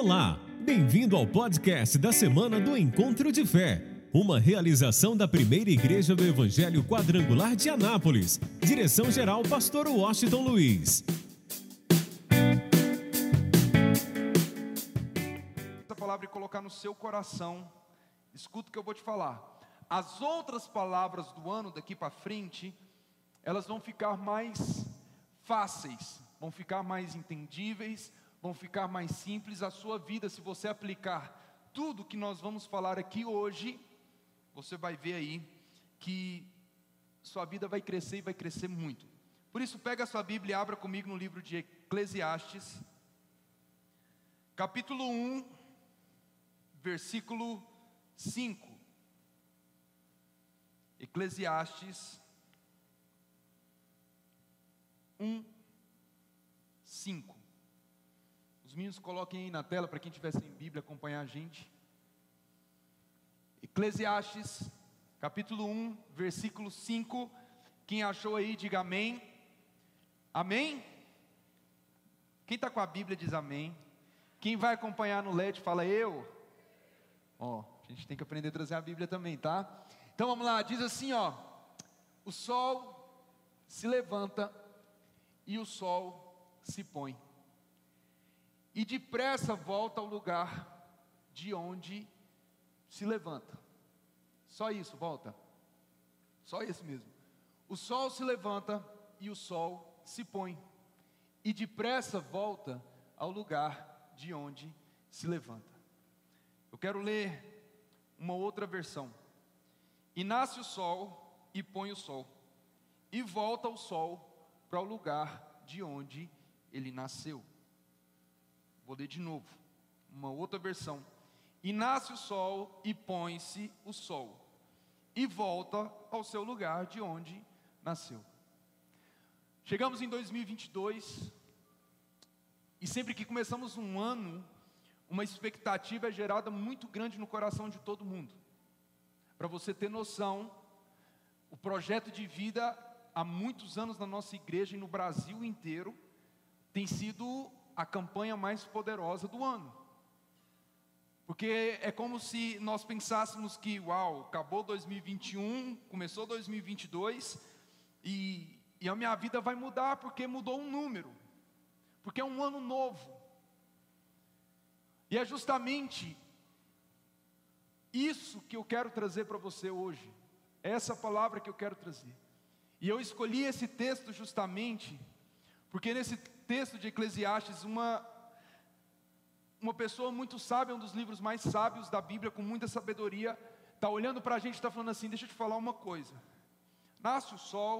Olá, bem-vindo ao podcast da semana do Encontro de Fé, uma realização da primeira igreja do Evangelho Quadrangular de Anápolis. Direção-geral, Pastor Washington Luiz. essa palavra e colocar no seu coração, escuta o que eu vou te falar. As outras palavras do ano daqui para frente, elas vão ficar mais fáceis, vão ficar mais entendíveis, vão ficar mais simples. A sua vida, se você aplicar tudo que nós vamos falar aqui hoje, você vai ver aí que sua vida vai crescer e vai crescer muito. Por isso, pega a sua Bíblia e abra comigo no livro de Eclesiastes, capítulo 1, versículo 5. Eclesiastes 1, 5. Os meninos coloquem aí na tela para quem tiver sem Bíblia acompanhar a gente. Eclesiastes, capítulo 1, versículo 5. Quem achou aí, diga amém. Amém? Quem está com a Bíblia diz amém. Quem vai acompanhar no LED fala eu. Ó, a gente tem que aprender a trazer a Bíblia também, tá? Então vamos lá, diz assim, ó: O sol se levanta e o sol se põe. E depressa volta ao lugar de onde se levanta. Só isso, volta. Só isso mesmo. O sol se levanta e o sol se põe. E depressa volta ao lugar de onde se levanta. Eu quero ler uma outra versão. E nasce o sol e põe o sol, e volta o sol para o lugar de onde ele nasceu. Vou ler de novo, uma outra versão. E nasce o sol e põe-se o sol, e volta ao seu lugar de onde nasceu. Chegamos em 2022, e sempre que começamos um ano, uma expectativa é gerada muito grande no coração de todo mundo. Para você ter noção, o projeto de vida há muitos anos na nossa igreja e no Brasil inteiro tem sido a campanha mais poderosa do ano. Porque é como se nós pensássemos que, uau, acabou 2021, começou 2022 e, e a minha vida vai mudar porque mudou um número, porque é um ano novo. E é justamente isso que eu quero trazer para você hoje, é essa palavra que eu quero trazer. E eu escolhi esse texto justamente porque nesse texto de Eclesiastes, uma, uma pessoa muito sábia, um dos livros mais sábios da Bíblia, com muita sabedoria, está olhando para a gente e está falando assim: deixa eu te falar uma coisa. Nasce o sol,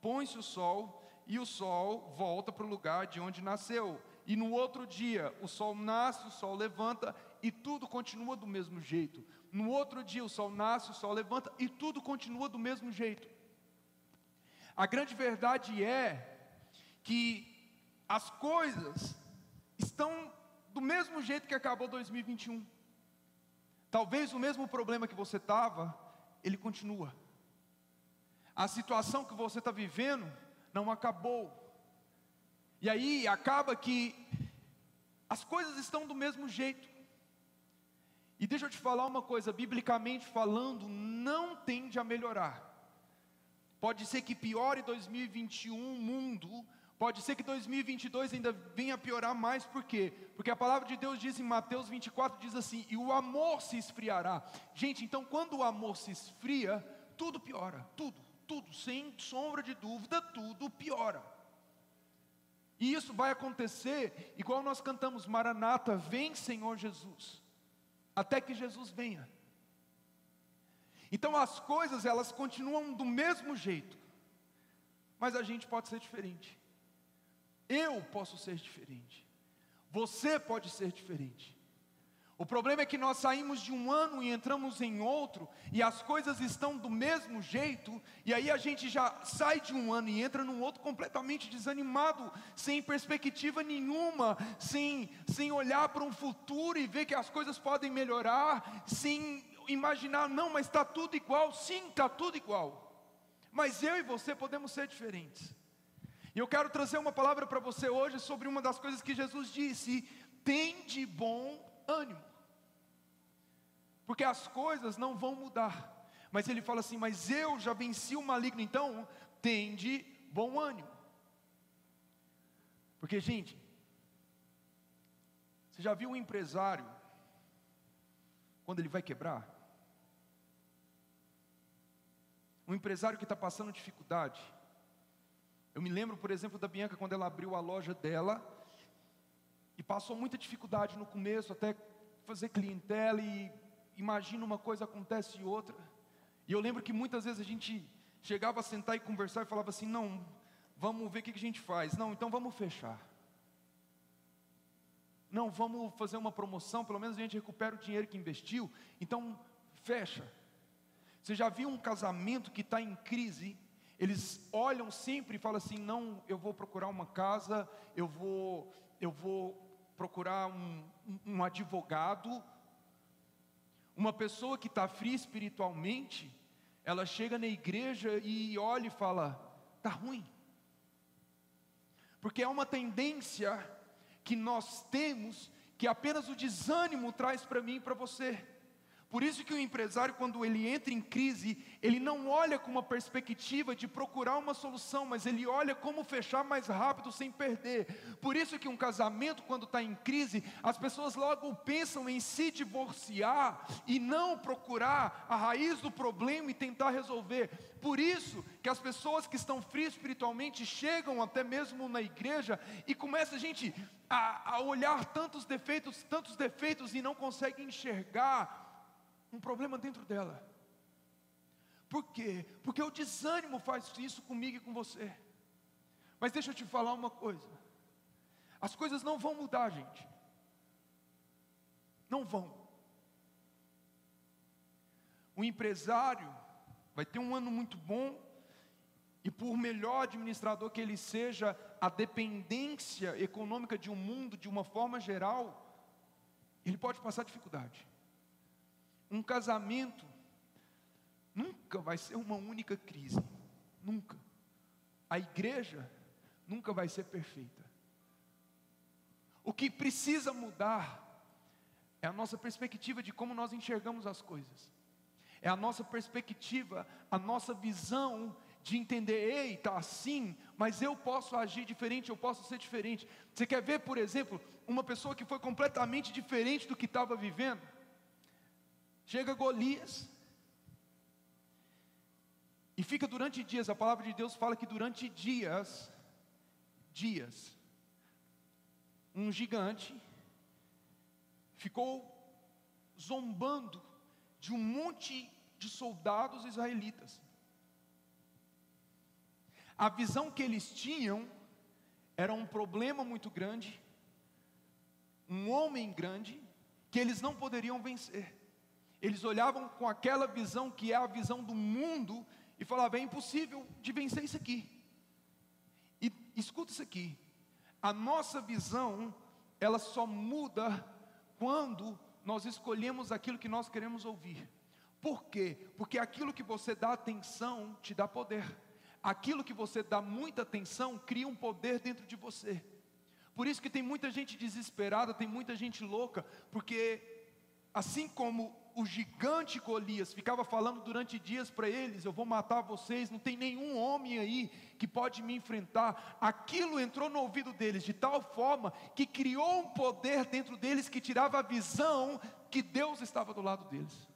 põe-se o sol, e o sol volta para o lugar de onde nasceu. E no outro dia, o sol nasce, o sol levanta e tudo continua do mesmo jeito. No outro dia, o sol nasce, o sol levanta e tudo continua do mesmo jeito. A grande verdade é que as coisas estão do mesmo jeito que acabou 2021. Talvez o mesmo problema que você estava, ele continua. A situação que você está vivendo não acabou. E aí acaba que as coisas estão do mesmo jeito. E deixa eu te falar uma coisa, biblicamente falando, não tende a melhorar. Pode ser que piore 2021 o mundo, pode ser que 2022 ainda venha piorar mais, por quê? Porque a palavra de Deus diz em Mateus 24, diz assim, e o amor se esfriará. Gente, então quando o amor se esfria, tudo piora, tudo, tudo, sem sombra de dúvida, tudo piora. E isso vai acontecer, igual nós cantamos, Maranata, vem Senhor Jesus, até que Jesus venha. Então as coisas elas continuam do mesmo jeito, mas a gente pode ser diferente. Eu posso ser diferente. Você pode ser diferente. O problema é que nós saímos de um ano e entramos em outro, e as coisas estão do mesmo jeito, e aí a gente já sai de um ano e entra num outro completamente desanimado, sem perspectiva nenhuma, sem, sem olhar para um futuro e ver que as coisas podem melhorar, sem imaginar, não, mas está tudo igual, sim, está tudo igual, mas eu e você podemos ser diferentes. E eu quero trazer uma palavra para você hoje sobre uma das coisas que Jesus disse tem de bom ânimo. Porque as coisas não vão mudar. Mas ele fala assim: Mas eu já venci o maligno, então tem de bom ânimo. Porque, gente, você já viu um empresário quando ele vai quebrar? Um empresário que está passando dificuldade. Eu me lembro, por exemplo, da Bianca quando ela abriu a loja dela e passou muita dificuldade no começo, até fazer clientela e imagina uma coisa acontece e outra. E eu lembro que muitas vezes a gente chegava a sentar e conversar e falava assim: não, vamos ver o que a gente faz. Não, então vamos fechar. Não, vamos fazer uma promoção, pelo menos a gente recupera o dinheiro que investiu. Então, fecha. Você já viu um casamento que está em crise? Eles olham sempre e falam assim: não, eu vou procurar uma casa, eu vou, eu vou procurar um, um, advogado. Uma pessoa que está fria espiritualmente, ela chega na igreja e olha e fala: está ruim. Porque é uma tendência que nós temos que apenas o desânimo traz para mim e para você. Por isso que o empresário, quando ele entra em crise, ele não olha com uma perspectiva de procurar uma solução, mas ele olha como fechar mais rápido sem perder. Por isso que um casamento, quando está em crise, as pessoas logo pensam em se divorciar e não procurar a raiz do problema e tentar resolver. Por isso que as pessoas que estão frias espiritualmente chegam até mesmo na igreja e começa a gente a, a olhar tantos defeitos, tantos defeitos e não consegue enxergar um problema dentro dela. Por quê? Porque o desânimo faz isso comigo e com você. Mas deixa eu te falar uma coisa: as coisas não vão mudar, gente. Não vão. O empresário vai ter um ano muito bom, e por melhor administrador que ele seja, a dependência econômica de um mundo, de uma forma geral, ele pode passar dificuldade. Um casamento nunca vai ser uma única crise, nunca. A igreja nunca vai ser perfeita. O que precisa mudar é a nossa perspectiva de como nós enxergamos as coisas. É a nossa perspectiva, a nossa visão de entender, ei, está assim, mas eu posso agir diferente, eu posso ser diferente. Você quer ver, por exemplo, uma pessoa que foi completamente diferente do que estava vivendo? Chega Golias. E fica durante dias, a palavra de Deus fala que durante dias, dias, um gigante ficou zombando de um monte de soldados israelitas. A visão que eles tinham era um problema muito grande, um homem grande, que eles não poderiam vencer. Eles olhavam com aquela visão que é a visão do mundo e falavam: é impossível de vencer isso aqui. E escuta isso aqui: a nossa visão, ela só muda quando nós escolhemos aquilo que nós queremos ouvir. Por quê? Porque aquilo que você dá atenção te dá poder. Aquilo que você dá muita atenção cria um poder dentro de você. Por isso que tem muita gente desesperada, tem muita gente louca, porque assim como o gigante Golias ficava falando durante dias para eles: Eu vou matar vocês, não tem nenhum homem aí que pode me enfrentar. Aquilo entrou no ouvido deles de tal forma que criou um poder dentro deles que tirava a visão que Deus estava do lado deles.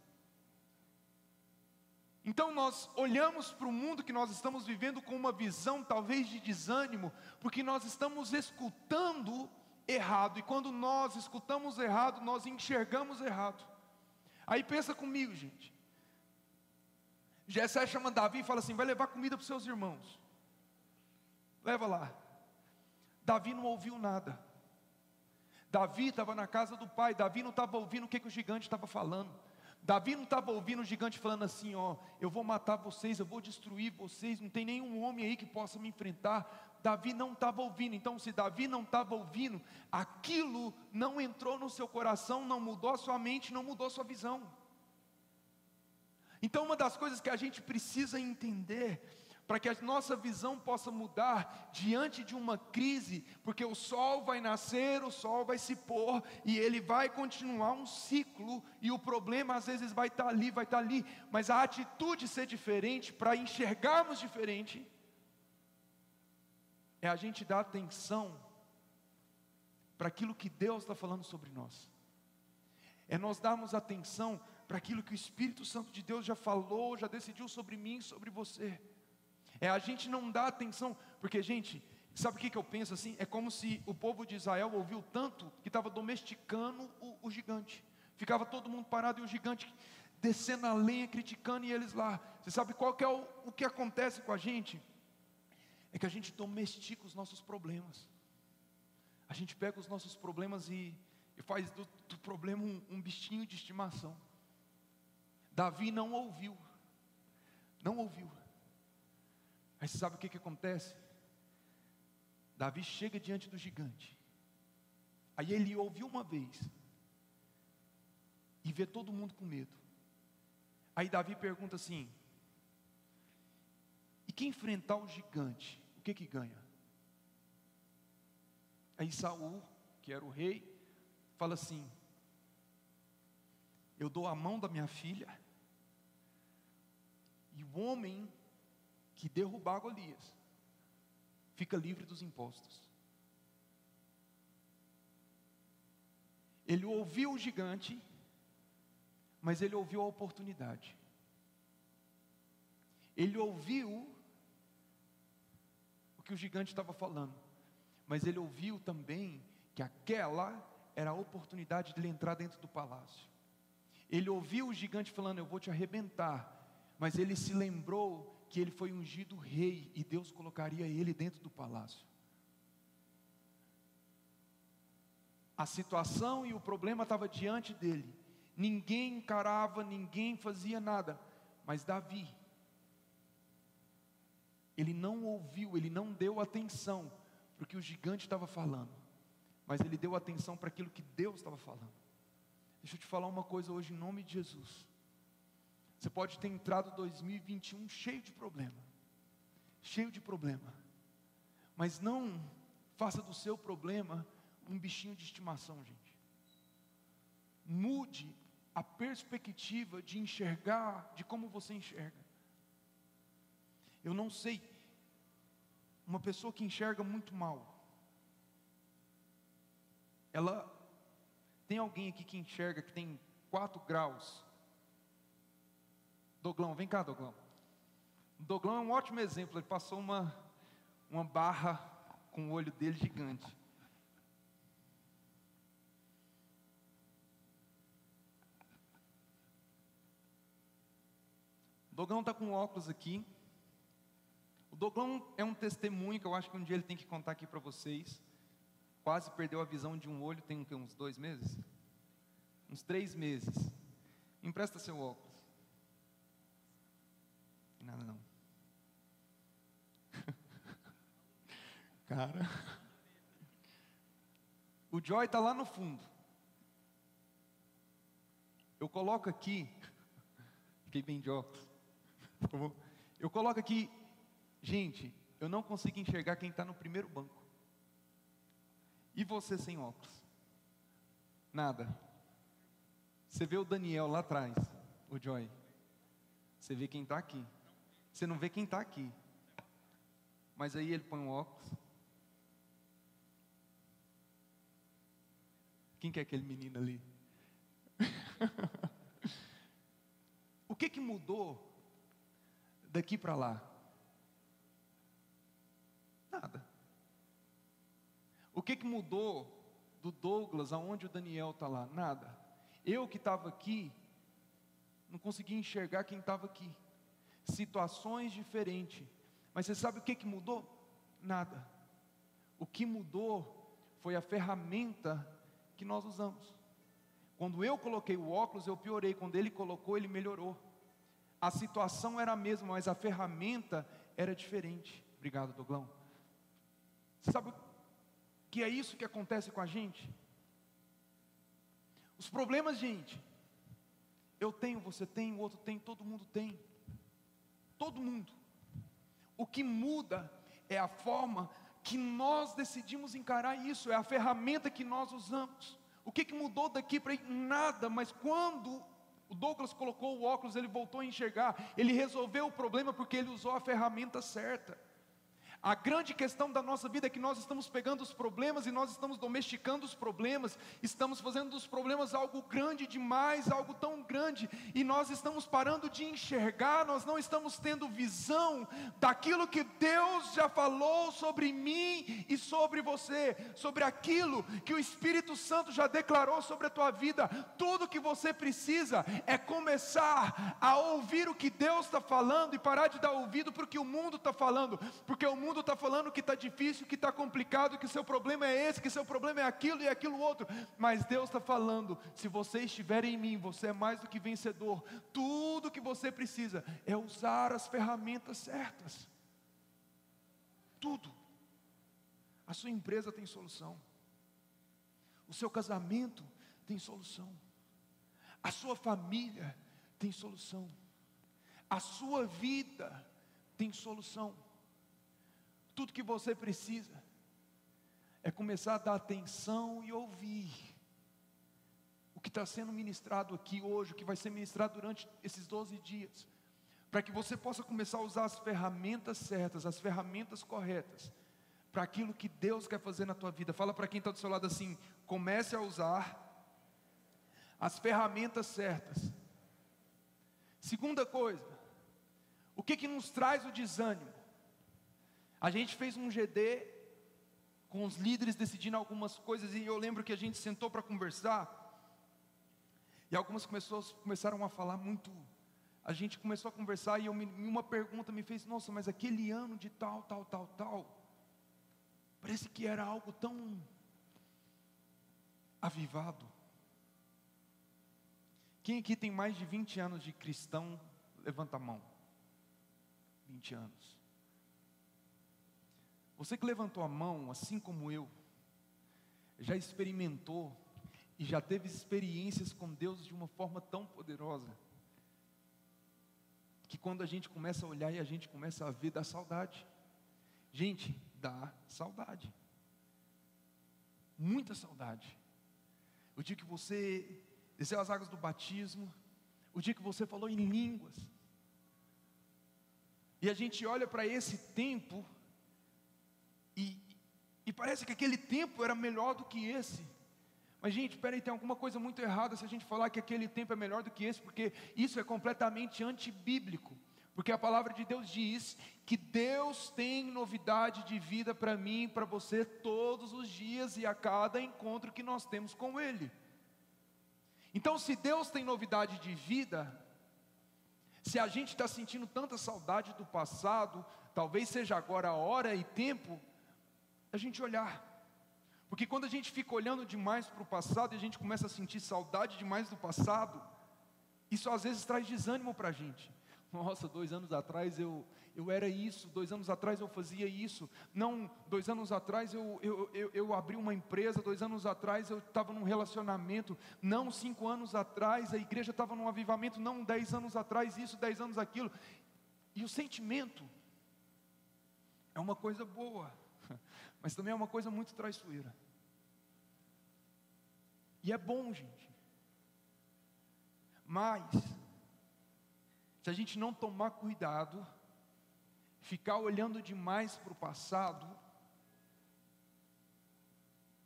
Então nós olhamos para o mundo que nós estamos vivendo com uma visão talvez de desânimo, porque nós estamos escutando errado, e quando nós escutamos errado, nós enxergamos errado. Aí pensa comigo, gente. Jessé chama Davi e fala assim: vai levar comida para os seus irmãos. Leva lá. Davi não ouviu nada. Davi estava na casa do pai, Davi não estava ouvindo o que, que o gigante estava falando. Davi não estava ouvindo o gigante falando assim: ó, eu vou matar vocês, eu vou destruir vocês, não tem nenhum homem aí que possa me enfrentar. Davi não estava ouvindo. Então, se Davi não estava ouvindo, aquilo não entrou no seu coração, não mudou a sua mente, não mudou a sua visão. Então, uma das coisas que a gente precisa entender para que a nossa visão possa mudar diante de uma crise, porque o sol vai nascer, o sol vai se pôr e ele vai continuar um ciclo, e o problema às vezes vai estar ali, vai estar ali, mas a atitude ser diferente, para enxergarmos diferente, é a gente dar atenção para aquilo que Deus está falando sobre nós, é nós darmos atenção para aquilo que o Espírito Santo de Deus já falou, já decidiu sobre mim, sobre você. É a gente não dá atenção, porque, gente, sabe o que, que eu penso assim? É como se o povo de Israel ouviu tanto que estava domesticando o, o gigante. Ficava todo mundo parado e o gigante descendo a lenha, criticando e eles lá. Você sabe qual que é o, o que acontece com a gente? É que a gente domestica os nossos problemas. A gente pega os nossos problemas e, e faz do, do problema um, um bichinho de estimação. Davi não ouviu, não ouviu. Aí você sabe o que, que acontece? Davi chega diante do gigante. Aí ele ouve uma vez. E vê todo mundo com medo. Aí Davi pergunta assim: E quem enfrentar o gigante, o que que ganha? Aí Saul, que era o rei, fala assim: Eu dou a mão da minha filha, e o homem que derrubar Golias fica livre dos impostos. Ele ouviu o gigante, mas ele ouviu a oportunidade. Ele ouviu que o gigante estava falando, mas ele ouviu também que aquela era a oportunidade de ele entrar dentro do palácio. Ele ouviu o gigante falando: Eu vou te arrebentar, mas ele se lembrou que ele foi ungido rei e Deus colocaria ele dentro do palácio. A situação e o problema estava diante dele. Ninguém encarava, ninguém fazia nada. Mas Davi, ele não ouviu, ele não deu atenção para o que o gigante estava falando, mas ele deu atenção para aquilo que Deus estava falando. Deixa eu te falar uma coisa hoje em nome de Jesus. Você pode ter entrado 2021 cheio de problema, cheio de problema, mas não faça do seu problema um bichinho de estimação, gente. Mude a perspectiva de enxergar, de como você enxerga. Eu não sei, uma pessoa que enxerga muito mal, ela tem alguém aqui que enxerga que tem 4 graus Doglão, vem cá, Doglão. Doglão é um ótimo exemplo. Ele passou uma, uma barra com o olho dele gigante. O Doglão está com óculos aqui. Doglão é um testemunho que eu acho que um dia ele tem que contar aqui para vocês. Quase perdeu a visão de um olho, tem uns dois meses? Uns três meses. Empresta seu óculos. Nada não. Cara. O Joy está lá no fundo. Eu coloco aqui. Fiquei bem de óculos. Eu coloco aqui. Gente, eu não consigo enxergar quem está no primeiro banco. E você sem óculos? Nada. Você vê o Daniel lá atrás, o Joy. Você vê quem está aqui. Você não vê quem está aqui. Mas aí ele põe um óculos. Quem que é aquele menino ali? o que que mudou daqui para lá? Nada. O que que mudou do Douglas aonde o Daniel está lá? Nada. Eu que estava aqui, não conseguia enxergar quem estava aqui situações diferentes. Mas você sabe o que, que mudou? Nada. O que mudou foi a ferramenta que nós usamos. Quando eu coloquei o óculos, eu piorei. Quando ele colocou, ele melhorou. A situação era a mesma, mas a ferramenta era diferente. Obrigado, Doglão. Sabe que é isso que acontece com a gente? Os problemas, gente. Eu tenho, você tem, o outro tem, todo mundo tem. Todo mundo. O que muda é a forma que nós decidimos encarar isso, é a ferramenta que nós usamos. O que, que mudou daqui para nada, mas quando o Douglas colocou o óculos, ele voltou a enxergar, ele resolveu o problema porque ele usou a ferramenta certa. A grande questão da nossa vida é que nós estamos pegando os problemas e nós estamos domesticando os problemas, estamos fazendo dos problemas algo grande demais, algo tão grande, e nós estamos parando de enxergar, nós não estamos tendo visão daquilo que Deus já falou sobre mim e sobre você, sobre aquilo que o Espírito Santo já declarou sobre a tua vida. Tudo que você precisa é começar a ouvir o que Deus está falando e parar de dar ouvido para o que o mundo está falando, porque o mundo mundo está falando que está difícil, que está complicado, que seu problema é esse, que seu problema é aquilo e aquilo outro, mas Deus está falando: se você estiver em mim, você é mais do que vencedor. Tudo que você precisa é usar as ferramentas certas. Tudo. A sua empresa tem solução. O seu casamento tem solução. A sua família tem solução. A sua vida tem solução. Tudo que você precisa é começar a dar atenção e ouvir o que está sendo ministrado aqui hoje, o que vai ser ministrado durante esses 12 dias, para que você possa começar a usar as ferramentas certas, as ferramentas corretas, para aquilo que Deus quer fazer na tua vida. Fala para quem está do seu lado assim: comece a usar as ferramentas certas. Segunda coisa, o que, que nos traz o desânimo? A gente fez um GD com os líderes decidindo algumas coisas e eu lembro que a gente sentou para conversar e algumas pessoas começaram a falar muito. A gente começou a conversar e eu, uma pergunta me fez: Nossa, mas aquele ano de tal, tal, tal, tal, parece que era algo tão avivado. Quem aqui tem mais de 20 anos de cristão, levanta a mão. 20 anos. Você que levantou a mão, assim como eu, já experimentou e já teve experiências com Deus de uma forma tão poderosa, que quando a gente começa a olhar e a gente começa a ver, dá saudade. Gente, dá saudade. Muita saudade. O dia que você desceu as águas do batismo, o dia que você falou em línguas, e a gente olha para esse tempo, e, e parece que aquele tempo era melhor do que esse. Mas, gente, peraí, tem alguma coisa muito errada se a gente falar que aquele tempo é melhor do que esse, porque isso é completamente antibíblico. Porque a palavra de Deus diz que Deus tem novidade de vida para mim para você todos os dias e a cada encontro que nós temos com Ele. Então, se Deus tem novidade de vida, se a gente está sentindo tanta saudade do passado, talvez seja agora a hora e tempo a gente olhar. Porque quando a gente fica olhando demais para o passado e a gente começa a sentir saudade demais do passado, isso às vezes traz desânimo para a gente. Nossa, dois anos atrás eu, eu era isso, dois anos atrás eu fazia isso. Não, dois anos atrás eu, eu, eu, eu abri uma empresa, dois anos atrás eu estava num relacionamento. Não, cinco anos atrás a igreja estava num avivamento. Não, dez anos atrás isso, dez anos aquilo. E o sentimento é uma coisa boa mas também é uma coisa muito traiçoeira. E é bom, gente. Mas, se a gente não tomar cuidado, ficar olhando demais para o passado,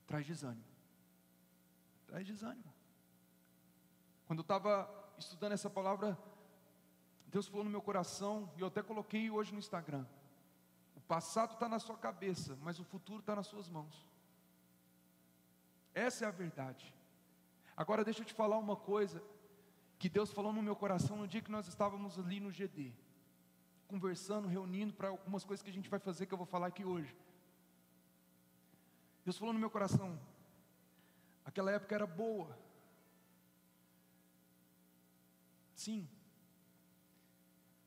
traz desânimo. Traz desânimo. Quando eu estava estudando essa palavra, Deus falou no meu coração, e eu até coloquei hoje no Instagram passado está na sua cabeça, mas o futuro está nas suas mãos. Essa é a verdade. Agora deixa eu te falar uma coisa que Deus falou no meu coração no dia que nós estávamos ali no GD, conversando, reunindo para algumas coisas que a gente vai fazer que eu vou falar aqui hoje. Deus falou no meu coração, aquela época era boa. Sim.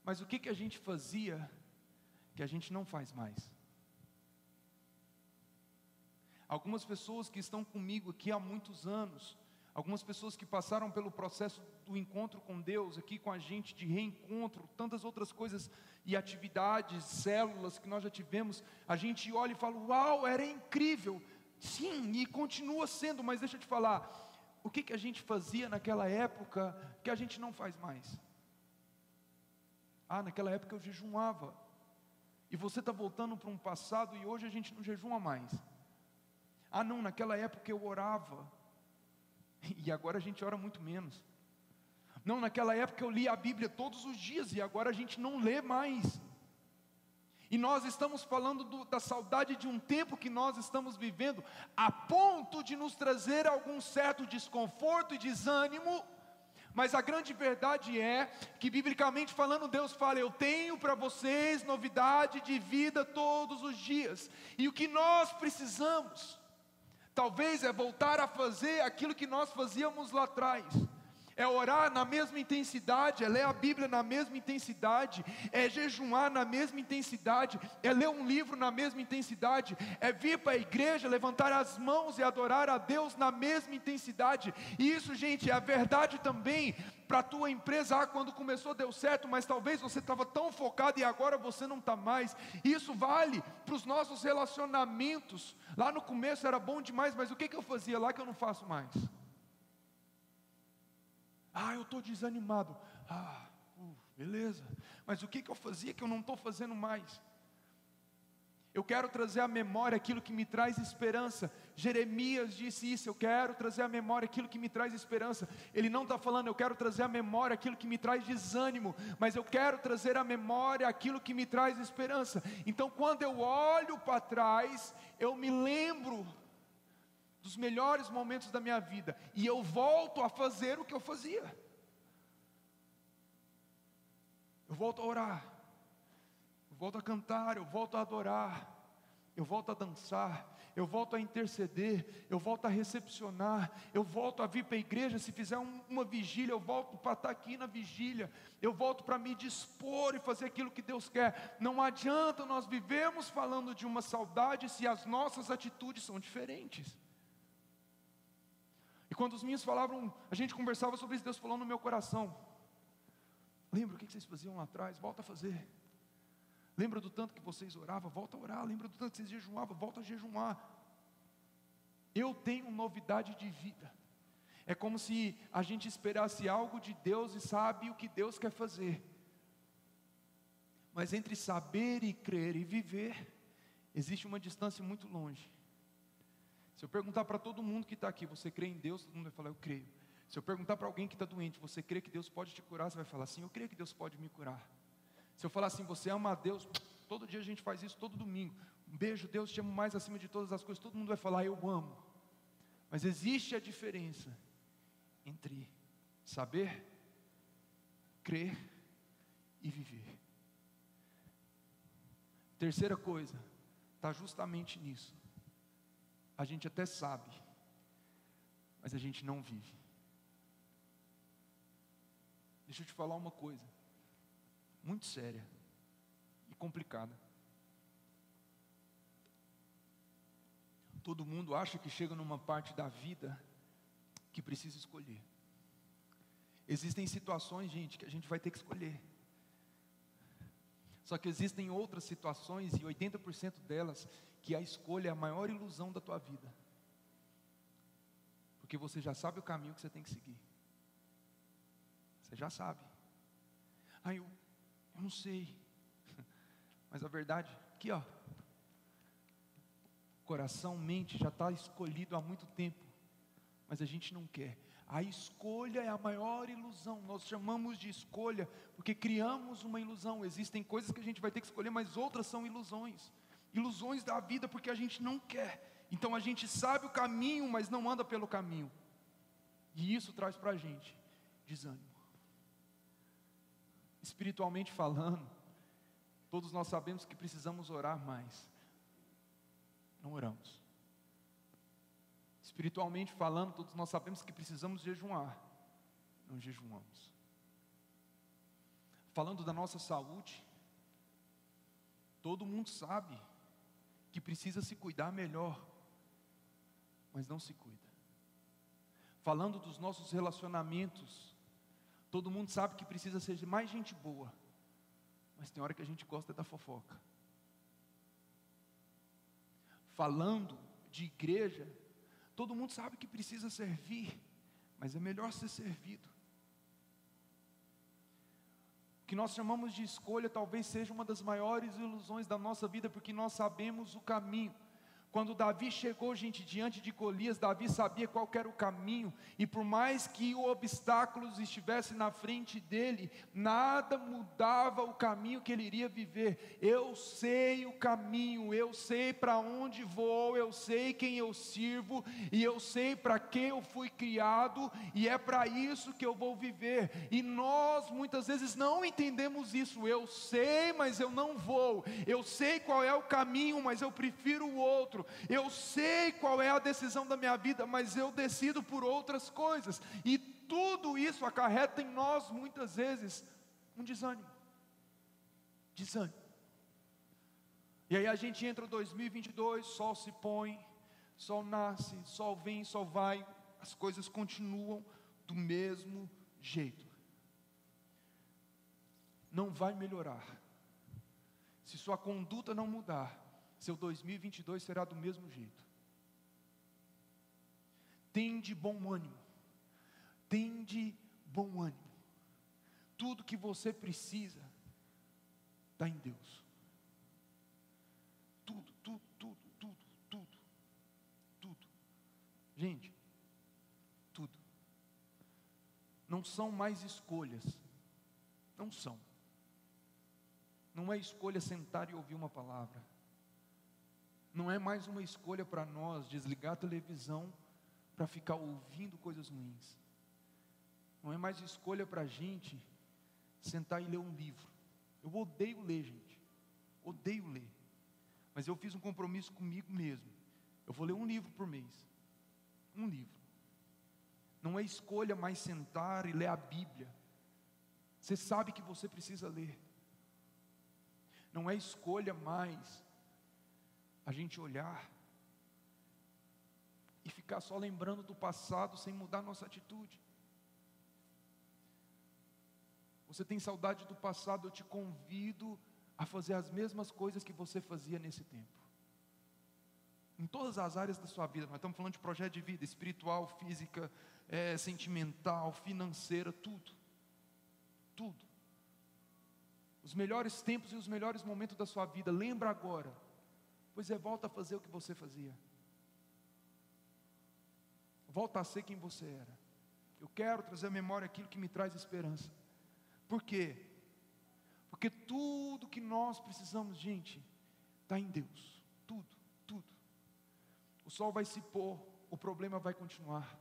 Mas o que, que a gente fazia que a gente não faz mais. Algumas pessoas que estão comigo aqui há muitos anos, Algumas pessoas que passaram pelo processo do encontro com Deus, aqui com a gente, de reencontro, tantas outras coisas e atividades, células que nós já tivemos, a gente olha e fala: Uau, era incrível. Sim, e continua sendo, mas deixa eu te falar, o que, que a gente fazia naquela época que a gente não faz mais? Ah, naquela época eu jejuava. E você está voltando para um passado e hoje a gente não jejuma mais. Ah, não, naquela época eu orava. E agora a gente ora muito menos. Não, naquela época eu li a Bíblia todos os dias e agora a gente não lê mais. E nós estamos falando do, da saudade de um tempo que nós estamos vivendo, a ponto de nos trazer algum certo desconforto e desânimo, mas a grande verdade é que, biblicamente falando, Deus fala: Eu tenho para vocês novidade de vida todos os dias, e o que nós precisamos Talvez é voltar a fazer aquilo que nós fazíamos lá atrás. É orar na mesma intensidade, é ler a Bíblia na mesma intensidade, é jejuar na mesma intensidade, é ler um livro na mesma intensidade, é vir para a igreja, levantar as mãos e adorar a Deus na mesma intensidade. E isso, gente, é a verdade também para a tua empresa, ah, quando começou deu certo, mas talvez você estava tão focado e agora você não está mais. Isso vale para os nossos relacionamentos. Lá no começo era bom demais, mas o que, que eu fazia lá que eu não faço mais? Ah, eu estou desanimado. Ah, uh, beleza. Mas o que, que eu fazia que eu não estou fazendo mais? Eu quero trazer à memória aquilo que me traz esperança. Jeremias disse isso. Eu quero trazer à memória aquilo que me traz esperança. Ele não está falando, eu quero trazer à memória aquilo que me traz desânimo, mas eu quero trazer à memória aquilo que me traz esperança. Então, quando eu olho para trás, eu me lembro dos melhores momentos da minha vida e eu volto a fazer o que eu fazia. Eu volto a orar eu volto a cantar, eu volto a adorar, eu volto a dançar, eu volto a interceder, eu volto a recepcionar, eu volto a vir para a igreja. Se fizer um, uma vigília, eu volto para estar aqui na vigília, eu volto para me dispor e fazer aquilo que Deus quer. Não adianta nós vivemos falando de uma saudade se as nossas atitudes são diferentes. E quando os meninos falavam, a gente conversava sobre isso, Deus falou no meu coração. Lembra o que vocês faziam lá atrás? Volta a fazer. Lembra do tanto que vocês oravam? Volta a orar. Lembra do tanto que vocês jejuavam? Volta a jejuar. Eu tenho novidade de vida. É como se a gente esperasse algo de Deus e sabe o que Deus quer fazer. Mas entre saber e crer e viver, existe uma distância muito longe. Se eu perguntar para todo mundo que está aqui, você crê em Deus? Todo mundo vai falar, eu creio. Se eu perguntar para alguém que está doente, você crê que Deus pode te curar? Você vai falar assim, eu creio que Deus pode me curar. Se eu falar assim, você ama a Deus, todo dia a gente faz isso, todo domingo. Um beijo, Deus te amo mais acima de todas as coisas. Todo mundo vai falar, eu amo. Mas existe a diferença entre saber, crer e viver. Terceira coisa, está justamente nisso. A gente até sabe, mas a gente não vive. Deixa eu te falar uma coisa muito séria e complicada. Todo mundo acha que chega numa parte da vida que precisa escolher. Existem situações, gente, que a gente vai ter que escolher. Só que existem outras situações, e 80% delas, que a escolha é a maior ilusão da tua vida. Porque você já sabe o caminho que você tem que seguir. Você já sabe. Aí eu eu não sei. Mas a verdade, aqui ó. Coração, mente já está escolhido há muito tempo. Mas a gente não quer. A escolha é a maior ilusão. Nós chamamos de escolha porque criamos uma ilusão. Existem coisas que a gente vai ter que escolher, mas outras são ilusões. Ilusões da vida porque a gente não quer. Então a gente sabe o caminho, mas não anda pelo caminho. E isso traz para a gente desânimo espiritualmente falando, todos nós sabemos que precisamos orar mais. Não oramos. Espiritualmente falando, todos nós sabemos que precisamos jejuar. Não jejuamos. Falando da nossa saúde, todo mundo sabe que precisa se cuidar melhor, mas não se cuida. falando dos nossos relacionamentos. Todo mundo sabe que precisa ser mais gente boa, mas tem hora que a gente gosta da fofoca. Falando de igreja, todo mundo sabe que precisa servir, mas é melhor ser servido. O que nós chamamos de escolha talvez seja uma das maiores ilusões da nossa vida, porque nós sabemos o caminho. Quando Davi chegou, gente, diante de Golias, Davi sabia qual era o caminho, e por mais que o obstáculos estivesse na frente dele, nada mudava o caminho que ele iria viver. Eu sei o caminho, eu sei para onde vou, eu sei quem eu sirvo, e eu sei para que eu fui criado, e é para isso que eu vou viver. E nós muitas vezes não entendemos isso. Eu sei, mas eu não vou. Eu sei qual é o caminho, mas eu prefiro o outro outro. Eu sei qual é a decisão da minha vida, mas eu decido por outras coisas. E tudo isso acarreta em nós, muitas vezes, um desânimo. Desânimo. E aí a gente entra 2022, sol se põe, sol nasce, sol vem, sol vai, as coisas continuam do mesmo jeito. Não vai melhorar. Se sua conduta não mudar, seu 2022 será do mesmo jeito. Tende bom ânimo, tende bom ânimo. Tudo que você precisa está em Deus. Tudo, tudo, tudo, tudo, tudo, tudo. Gente, tudo. Não são mais escolhas, não são. Não é escolha sentar e ouvir uma palavra não é mais uma escolha para nós desligar a televisão para ficar ouvindo coisas ruins. Não é mais escolha para a gente sentar e ler um livro. Eu odeio ler, gente. Odeio ler. Mas eu fiz um compromisso comigo mesmo. Eu vou ler um livro por mês. Um livro. Não é escolha mais sentar e ler a Bíblia. Você sabe que você precisa ler. Não é escolha mais a gente olhar e ficar só lembrando do passado sem mudar nossa atitude. Você tem saudade do passado, eu te convido a fazer as mesmas coisas que você fazia nesse tempo. Em todas as áreas da sua vida, nós estamos falando de projeto de vida, espiritual, física, é, sentimental, financeira, tudo. Tudo. Os melhores tempos e os melhores momentos da sua vida, lembra agora Pois é, volta a fazer o que você fazia. Volta a ser quem você era. Eu quero trazer à memória aquilo que me traz esperança. Por quê? Porque tudo que nós precisamos, gente, está em Deus. Tudo, tudo. O sol vai se pôr, o problema vai continuar.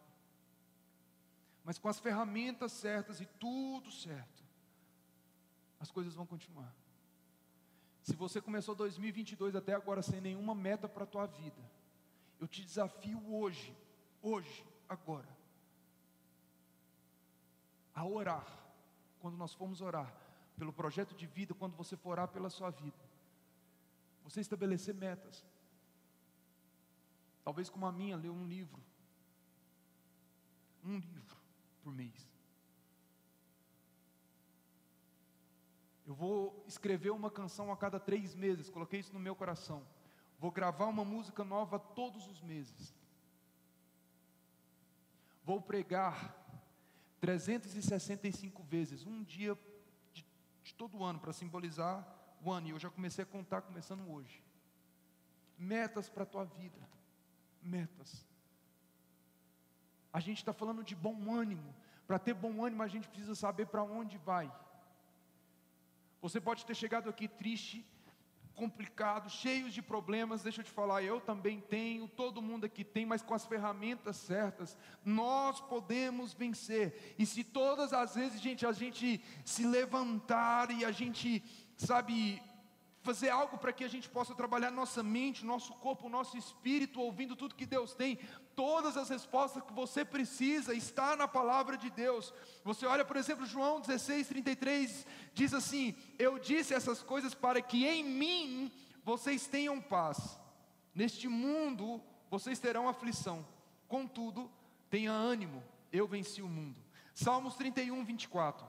Mas com as ferramentas certas e tudo certo, as coisas vão continuar. Se você começou 2022 até agora sem nenhuma meta para a tua vida, eu te desafio hoje, hoje, agora, a orar. Quando nós formos orar pelo projeto de vida, quando você for orar pela sua vida, você estabelecer metas. Talvez como a minha, ler um livro. Um livro por mês. Eu vou escrever uma canção a cada três meses, coloquei isso no meu coração. Vou gravar uma música nova todos os meses. Vou pregar 365 vezes, um dia de, de todo ano, para simbolizar o ano. E eu já comecei a contar, começando hoje. Metas para a tua vida. Metas. A gente está falando de bom ânimo. Para ter bom ânimo, a gente precisa saber para onde vai. Você pode ter chegado aqui triste, complicado, cheio de problemas. Deixa eu te falar, eu também tenho, todo mundo aqui tem, mas com as ferramentas certas, nós podemos vencer. E se todas as vezes, gente, a gente se levantar e a gente, sabe, fazer algo para que a gente possa trabalhar nossa mente, nosso corpo, nosso espírito, ouvindo tudo que Deus tem. Todas as respostas que você precisa está na palavra de Deus. Você olha, por exemplo, João 16, 33, diz assim: Eu disse essas coisas para que em mim vocês tenham paz. Neste mundo vocês terão aflição. Contudo, tenha ânimo, eu venci o mundo. Salmos 31, 24.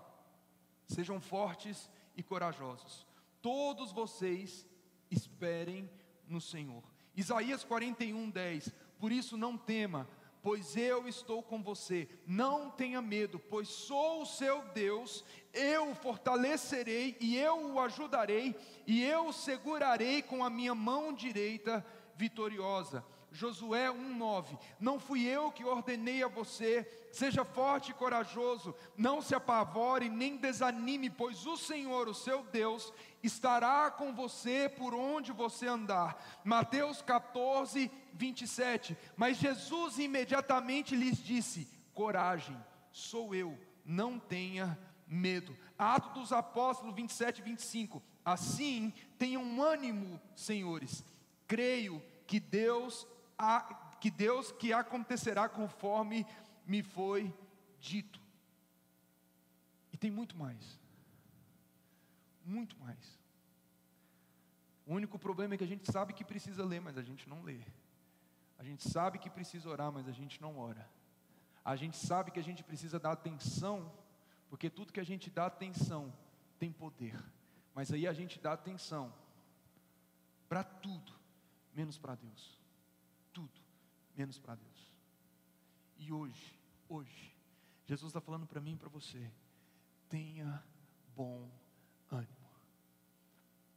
Sejam fortes e corajosos. Todos vocês esperem no Senhor. Isaías 41, 10. Por isso não tema, pois eu estou com você. Não tenha medo, pois sou o seu Deus. Eu o fortalecerei e eu o ajudarei, e eu o segurarei com a minha mão direita vitoriosa. Josué 1:9. Não fui eu que ordenei a você, seja forte e corajoso, não se apavore nem desanime, pois o Senhor, o seu Deus, estará com você por onde você andar. Mateus 14, 27. Mas Jesus imediatamente lhes disse: Coragem, sou eu, não tenha medo. Atos dos Apóstolos 27, 25. Assim, tenham ânimo, senhores. Creio que Deus a, que Deus que acontecerá conforme me foi dito. E tem muito mais. Muito mais. O único problema é que a gente sabe que precisa ler, mas a gente não lê. A gente sabe que precisa orar, mas a gente não ora. A gente sabe que a gente precisa dar atenção, porque tudo que a gente dá atenção tem poder. Mas aí a gente dá atenção para tudo, menos para Deus menos para Deus. E hoje, hoje, Jesus está falando para mim e para você: tenha bom ânimo.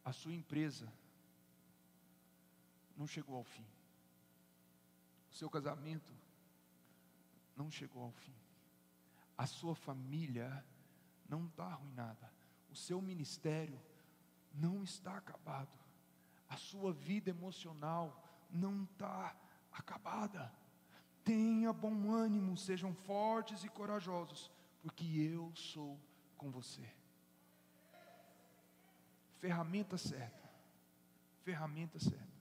A sua empresa não chegou ao fim. O seu casamento não chegou ao fim. A sua família não está arruinada. O seu ministério não está acabado. A sua vida emocional não está acabada. Tenha bom ânimo, sejam fortes e corajosos, porque eu sou com você. Ferramenta certa. Ferramenta certa.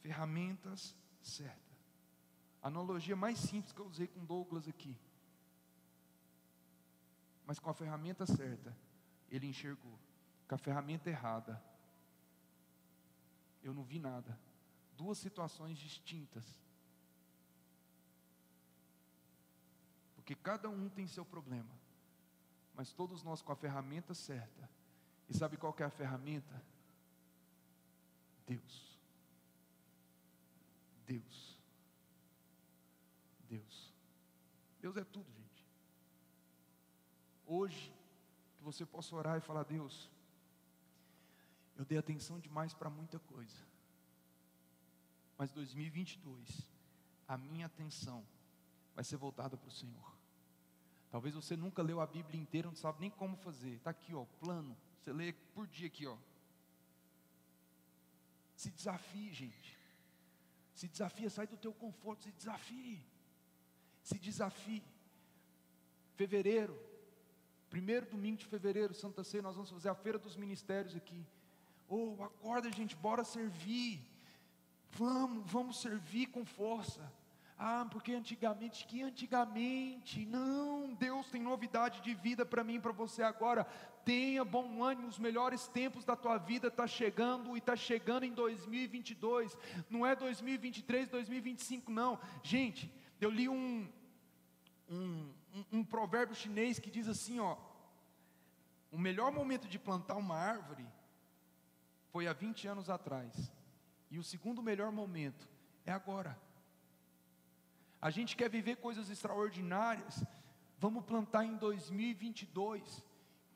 Ferramentas certas. Analogia mais simples que eu usei com Douglas aqui. Mas com a ferramenta certa, ele enxergou. Com a ferramenta errada, eu não vi nada duas situações distintas. Porque cada um tem seu problema, mas todos nós com a ferramenta certa. E sabe qual é a ferramenta? Deus. Deus. Deus. Deus é tudo, gente. Hoje, que você possa orar e falar: Deus, eu dei atenção demais para muita coisa. Mas 2022, a minha atenção vai ser voltada para o Senhor. Talvez você nunca leu a Bíblia inteira, não sabe nem como fazer. Está aqui, ó, plano. Você lê por dia aqui, ó. Se desafie, gente. Se desafia, sai do teu conforto, se desafie. Se desafie. Fevereiro, primeiro domingo de fevereiro, Santa Ceia, nós vamos fazer a feira dos ministérios aqui. Oh, acorda, gente, bora servir. Vamos, vamos servir com força. Ah, porque antigamente, que antigamente, não, Deus tem novidade de vida para mim e para você agora. Tenha bom ânimo, os melhores tempos da tua vida está chegando e está chegando em 2022. Não é 2023, 2025, não. Gente, eu li um, um, um, um provérbio chinês que diz assim: ó, o melhor momento de plantar uma árvore foi há 20 anos atrás. E o segundo melhor momento é agora. A gente quer viver coisas extraordinárias, vamos plantar em 2022,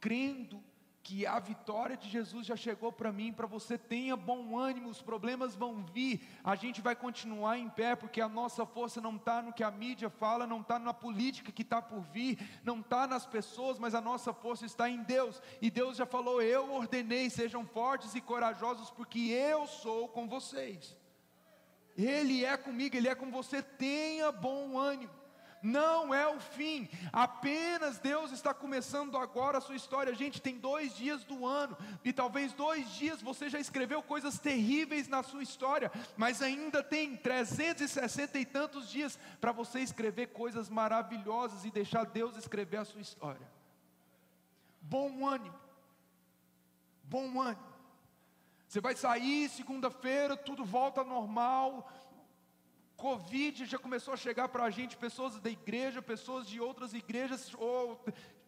crendo que a vitória de Jesus já chegou para mim, para você tenha bom ânimo, os problemas vão vir, a gente vai continuar em pé, porque a nossa força não está no que a mídia fala, não está na política que está por vir, não está nas pessoas, mas a nossa força está em Deus, e Deus já falou: Eu ordenei, sejam fortes e corajosos, porque eu sou com vocês. Ele é comigo, Ele é com você, tenha bom ânimo não é o fim, apenas Deus está começando agora a sua história. Gente, tem dois dias do ano, e talvez dois dias você já escreveu coisas terríveis na sua história, mas ainda tem 360 e tantos dias para você escrever coisas maravilhosas e deixar Deus escrever a sua história. Bom ânimo, bom ânimo. Você vai sair segunda-feira, tudo volta normal, Covid já começou a chegar para a gente, pessoas da igreja, pessoas de outras igrejas, ou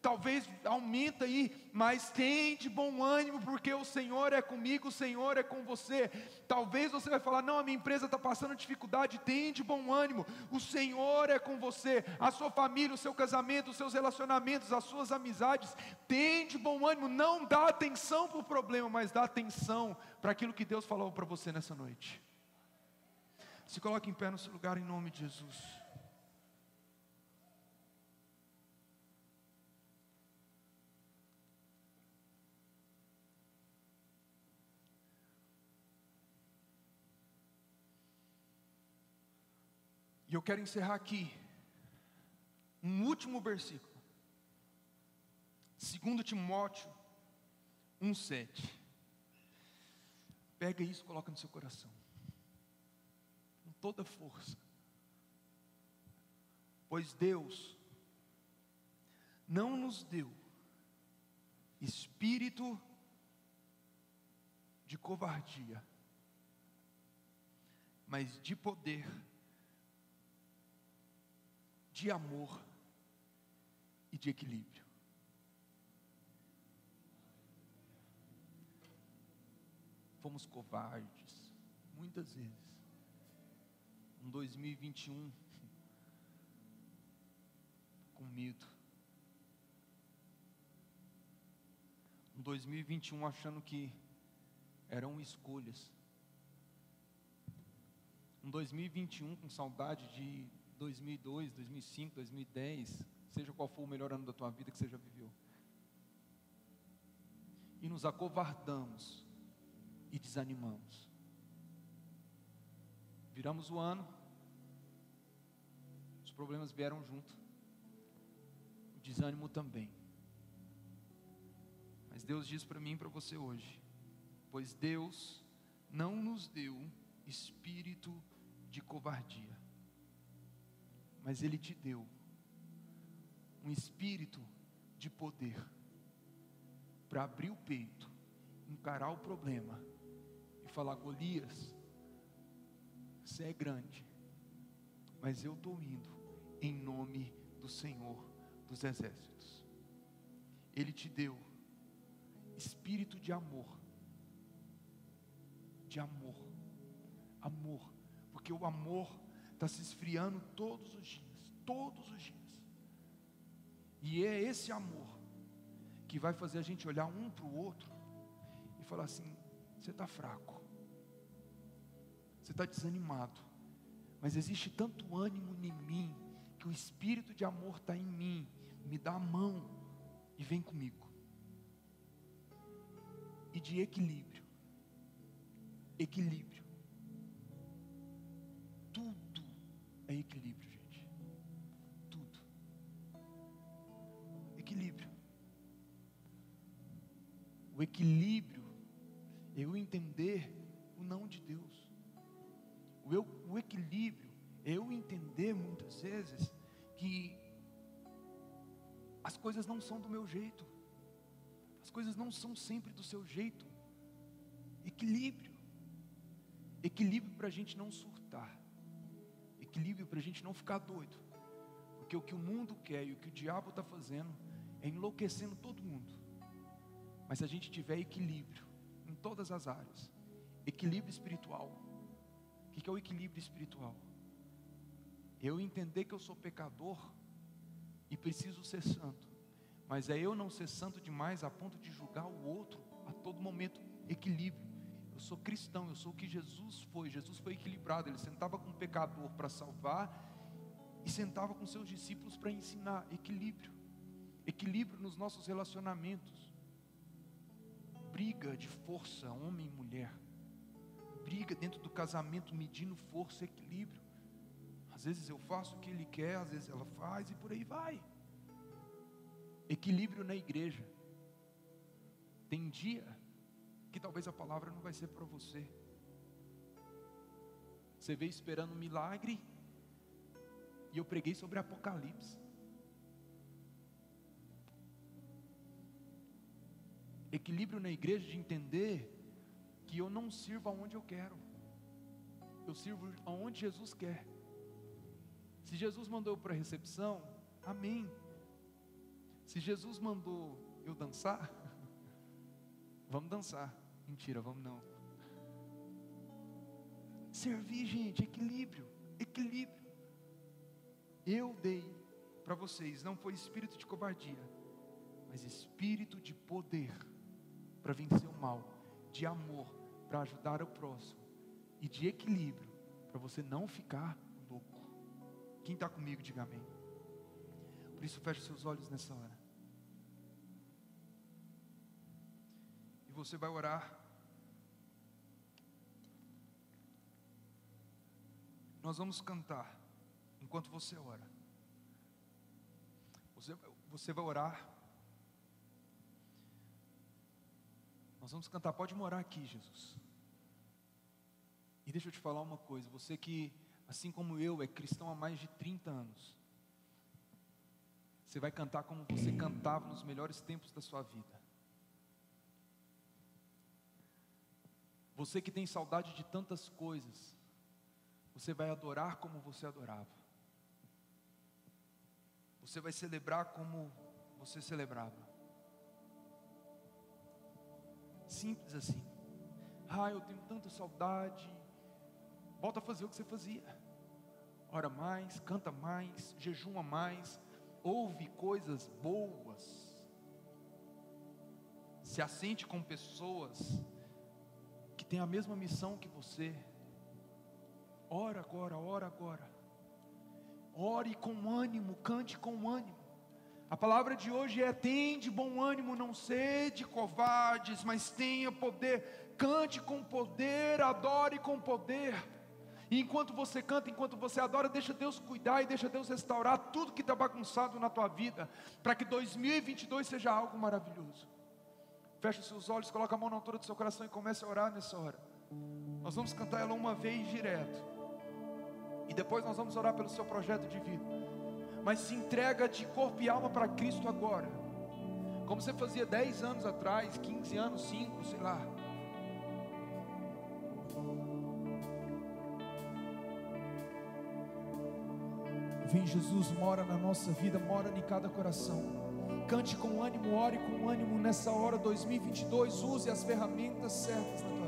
talvez aumenta aí, mas tem de bom ânimo, porque o Senhor é comigo, o Senhor é com você. Talvez você vai falar, não, a minha empresa está passando dificuldade, tem de bom ânimo, o Senhor é com você, a sua família, o seu casamento, os seus relacionamentos, as suas amizades, tem de bom ânimo, não dá atenção para o problema, mas dá atenção para aquilo que Deus falou para você nessa noite. Se coloque em pé no seu lugar em nome de Jesus. E eu quero encerrar aqui um último versículo. 2 Timóteo 1,7. Pega isso coloca no seu coração. Toda força. Pois Deus não nos deu espírito de covardia, mas de poder de amor e de equilíbrio. Fomos covardes, muitas vezes. Um 2021 com medo. Um 2021 achando que eram escolhas. Um 2021 com saudade de 2002, 2005, 2010, seja qual for o melhor ano da tua vida que você já viveu. E nos acovardamos e desanimamos. Viramos o ano, os problemas vieram junto, o desânimo também. Mas Deus diz para mim e para você hoje: pois Deus não nos deu espírito de covardia, mas Ele te deu um espírito de poder para abrir o peito, encarar o problema e falar: Golias, você é grande, mas eu estou indo em nome do Senhor dos Exércitos. Ele te deu espírito de amor, de amor, amor, porque o amor está se esfriando todos os dias, todos os dias. E é esse amor que vai fazer a gente olhar um para o outro e falar assim: você está fraco, você está desanimado, mas existe tanto ânimo em mim, que o espírito de amor está em mim, me dá a mão e vem comigo. E de equilíbrio, equilíbrio. Tudo é equilíbrio, gente. Tudo. Equilíbrio. O equilíbrio é eu entender o não de Deus. O, eu, o equilíbrio eu entender muitas vezes que as coisas não são do meu jeito. As coisas não são sempre do seu jeito. Equilíbrio. Equilíbrio para a gente não surtar equilíbrio para a gente não ficar doido. Porque o que o mundo quer e o que o diabo está fazendo é enlouquecendo todo mundo. Mas se a gente tiver equilíbrio em todas as áreas, equilíbrio espiritual. O que é o equilíbrio espiritual? Eu entender que eu sou pecador e preciso ser santo, mas é eu não ser santo demais a ponto de julgar o outro a todo momento. Equilíbrio sou cristão, eu sou o que Jesus foi. Jesus foi equilibrado, ele sentava com o pecador para salvar e sentava com seus discípulos para ensinar equilíbrio. Equilíbrio nos nossos relacionamentos. Briga de força, homem e mulher. Briga dentro do casamento, medindo força e equilíbrio. Às vezes eu faço o que ele quer, às vezes ela faz e por aí vai. Equilíbrio na igreja. Tem dia que talvez a palavra não vai ser para você. Você veio esperando um milagre e eu preguei sobre Apocalipse. Equilíbrio na igreja de entender que eu não sirvo aonde eu quero, eu sirvo aonde Jesus quer. Se Jesus mandou para a recepção, amém. Se Jesus mandou eu dançar, vamos dançar. Mentira, vamos não. Servir, gente, equilíbrio, equilíbrio. Eu dei para vocês, não foi espírito de covardia, mas espírito de poder para vencer o mal, de amor para ajudar o próximo e de equilíbrio para você não ficar louco. Quem está comigo, diga amém. Por isso, feche seus olhos nessa hora. E você vai orar. Nós vamos cantar enquanto você ora. Você, você vai orar. Nós vamos cantar. Pode morar aqui, Jesus. E deixa eu te falar uma coisa. Você que, assim como eu, é cristão há mais de 30 anos. Você vai cantar como você cantava nos melhores tempos da sua vida. Você que tem saudade de tantas coisas, você vai adorar como você adorava. Você vai celebrar como você celebrava. Simples assim. Ah, eu tenho tanta saudade. Volta a fazer o que você fazia. Ora mais, canta mais, jejuma mais, ouve coisas boas. Se assente com pessoas que têm a mesma missão que você. Ora agora, ora agora. Ore com ânimo, cante com ânimo. A palavra de hoje é: tem de bom ânimo, não sede covardes, mas tenha poder. Cante com poder, adore com poder. E enquanto você canta, enquanto você adora, deixa Deus cuidar e deixa Deus restaurar tudo que está bagunçado na tua vida, para que 2022 seja algo maravilhoso. Feche os seus olhos, coloca a mão na altura do seu coração e comece a orar nessa hora. Nós vamos cantar ela uma vez direto. E depois nós vamos orar pelo seu projeto de vida. Mas se entrega de corpo e alma para Cristo agora. Como você fazia 10 anos atrás, 15 anos, 5, sei lá. Vem Jesus, mora na nossa vida, mora em cada coração. Cante com ânimo, ore com ânimo nessa hora 2022. Use as ferramentas certas na tua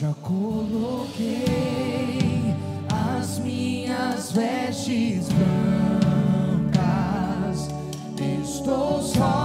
já coloquei as minhas vestes brancas. Estou só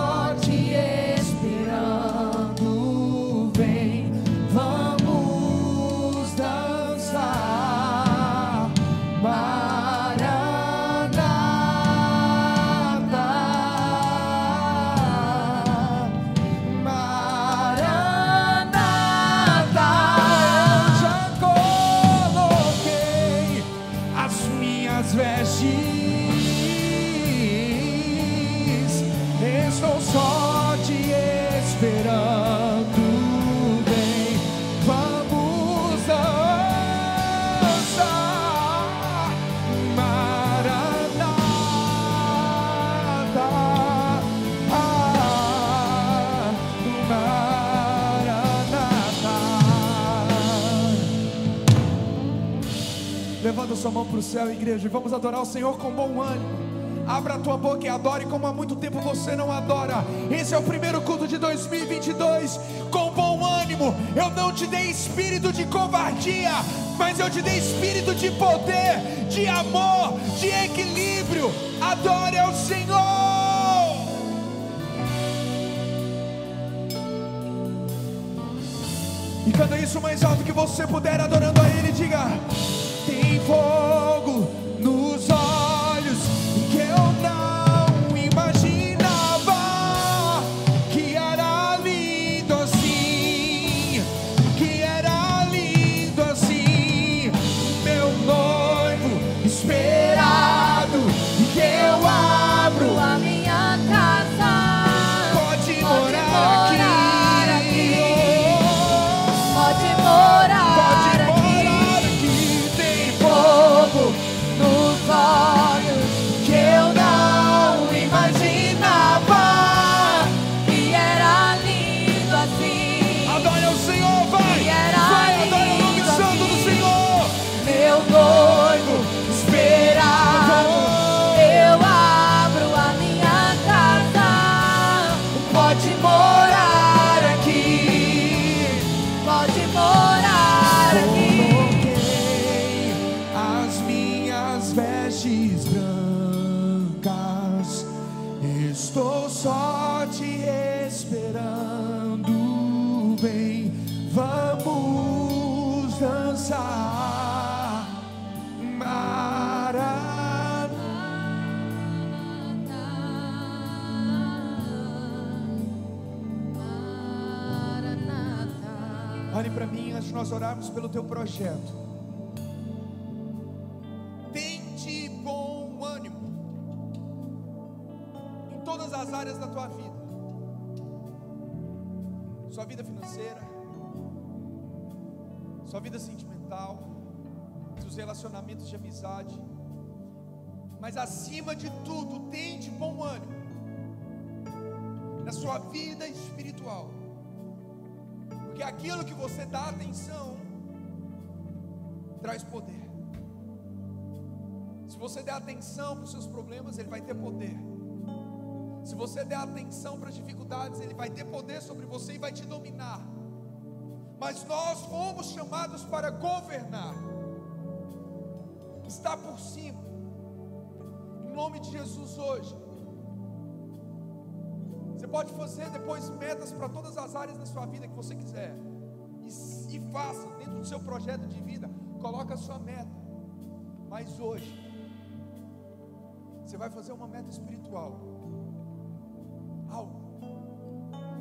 sua mão para o céu, igreja, e vamos adorar o Senhor com bom ânimo. Abra a tua boca e adore como há muito tempo você não adora. Esse é o primeiro culto de 2022 com bom ânimo. Eu não te dei espírito de covardia, mas eu te dei espírito de poder, de amor, de equilíbrio. Adore ao Senhor. E canta isso mais alto que você puder, adorando a Ele. Diga: Tem pelo teu projeto. Tente bom ânimo em todas as áreas da tua vida. Sua vida financeira, sua vida sentimental, seus relacionamentos de amizade. Mas acima de tudo, tente bom ânimo na sua vida espiritual. Porque aquilo que você dá atenção traz poder. Se você der atenção para os seus problemas, ele vai ter poder. Se você der atenção para as dificuldades, ele vai ter poder sobre você e vai te dominar. Mas nós fomos chamados para governar. Está por cima. Em nome de Jesus hoje. Você pode fazer depois metas para todas as áreas da sua vida que você quiser. E, e faça dentro do seu projeto de vida. Coloca a sua meta. Mas hoje, você vai fazer uma meta espiritual. Algo.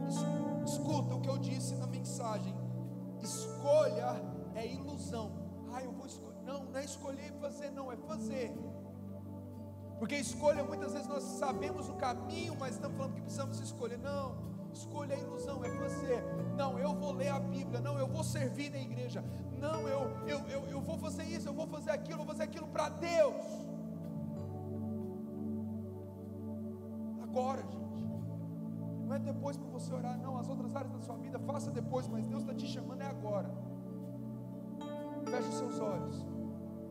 Es- Escuta o que eu disse na mensagem. Escolha é ilusão. Ah, eu vou escolher. Não, não é escolher e fazer, não, é fazer. Porque escolha, muitas vezes nós sabemos o caminho, mas estamos falando que precisamos escolher. Não, escolha é ilusão, é fazer. Não, eu vou ler a Bíblia. Não, eu vou servir na igreja. Não, eu, eu, eu, eu vou fazer isso, eu vou fazer aquilo, eu vou fazer aquilo para Deus. Agora, gente. Não é depois para você orar, não. As outras áreas da sua vida, faça depois, mas Deus está te chamando é agora. Feche os seus olhos.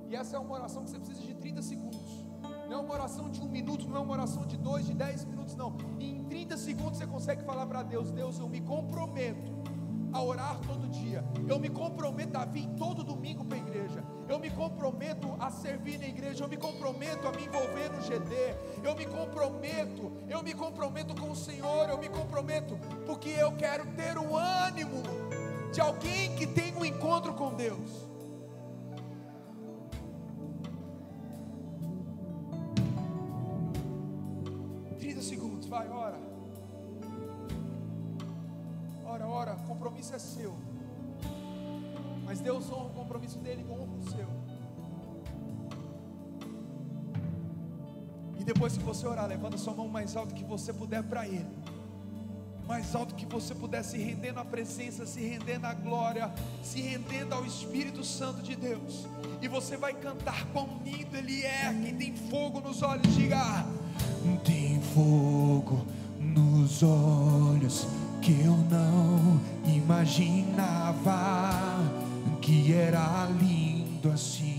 E essa é uma oração que você precisa de 30 segundos. Não é uma oração de um minuto, não é uma oração de dois, de dez minutos, não. Em 30 segundos você consegue falar para Deus: Deus, eu me comprometo a orar todo dia. Eu me comprometo a vir todo domingo para a igreja. Eu me comprometo a servir na igreja. Eu me comprometo a me envolver no GD. Eu me comprometo. Eu me comprometo com o Senhor. Eu me comprometo porque eu quero ter o ânimo de alguém que tem um encontro com Deus. Depois que você orar, levanta sua mão mais alto que você puder para Ele. Mais alto que você puder se render na presença, se render na glória, se rendendo ao Espírito Santo de Deus. E você vai cantar quão lindo Ele é. Quem tem fogo nos olhos, diga: Tem fogo nos olhos que eu não imaginava que era lindo assim.